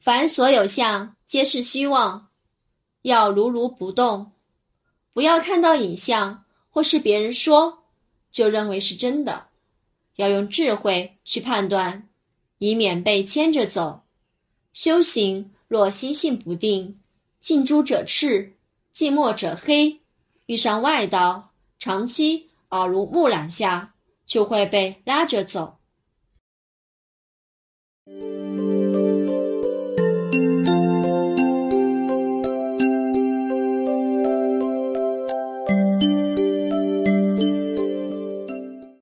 凡所有相皆是虚妄要如如不动。不要看到影像或是别人说就认为是真的。要用智慧去判断以免被牵着走。修行若心性不定近朱者赤近墨者黑遇上外道长期耳濡目染下就会被拉着走。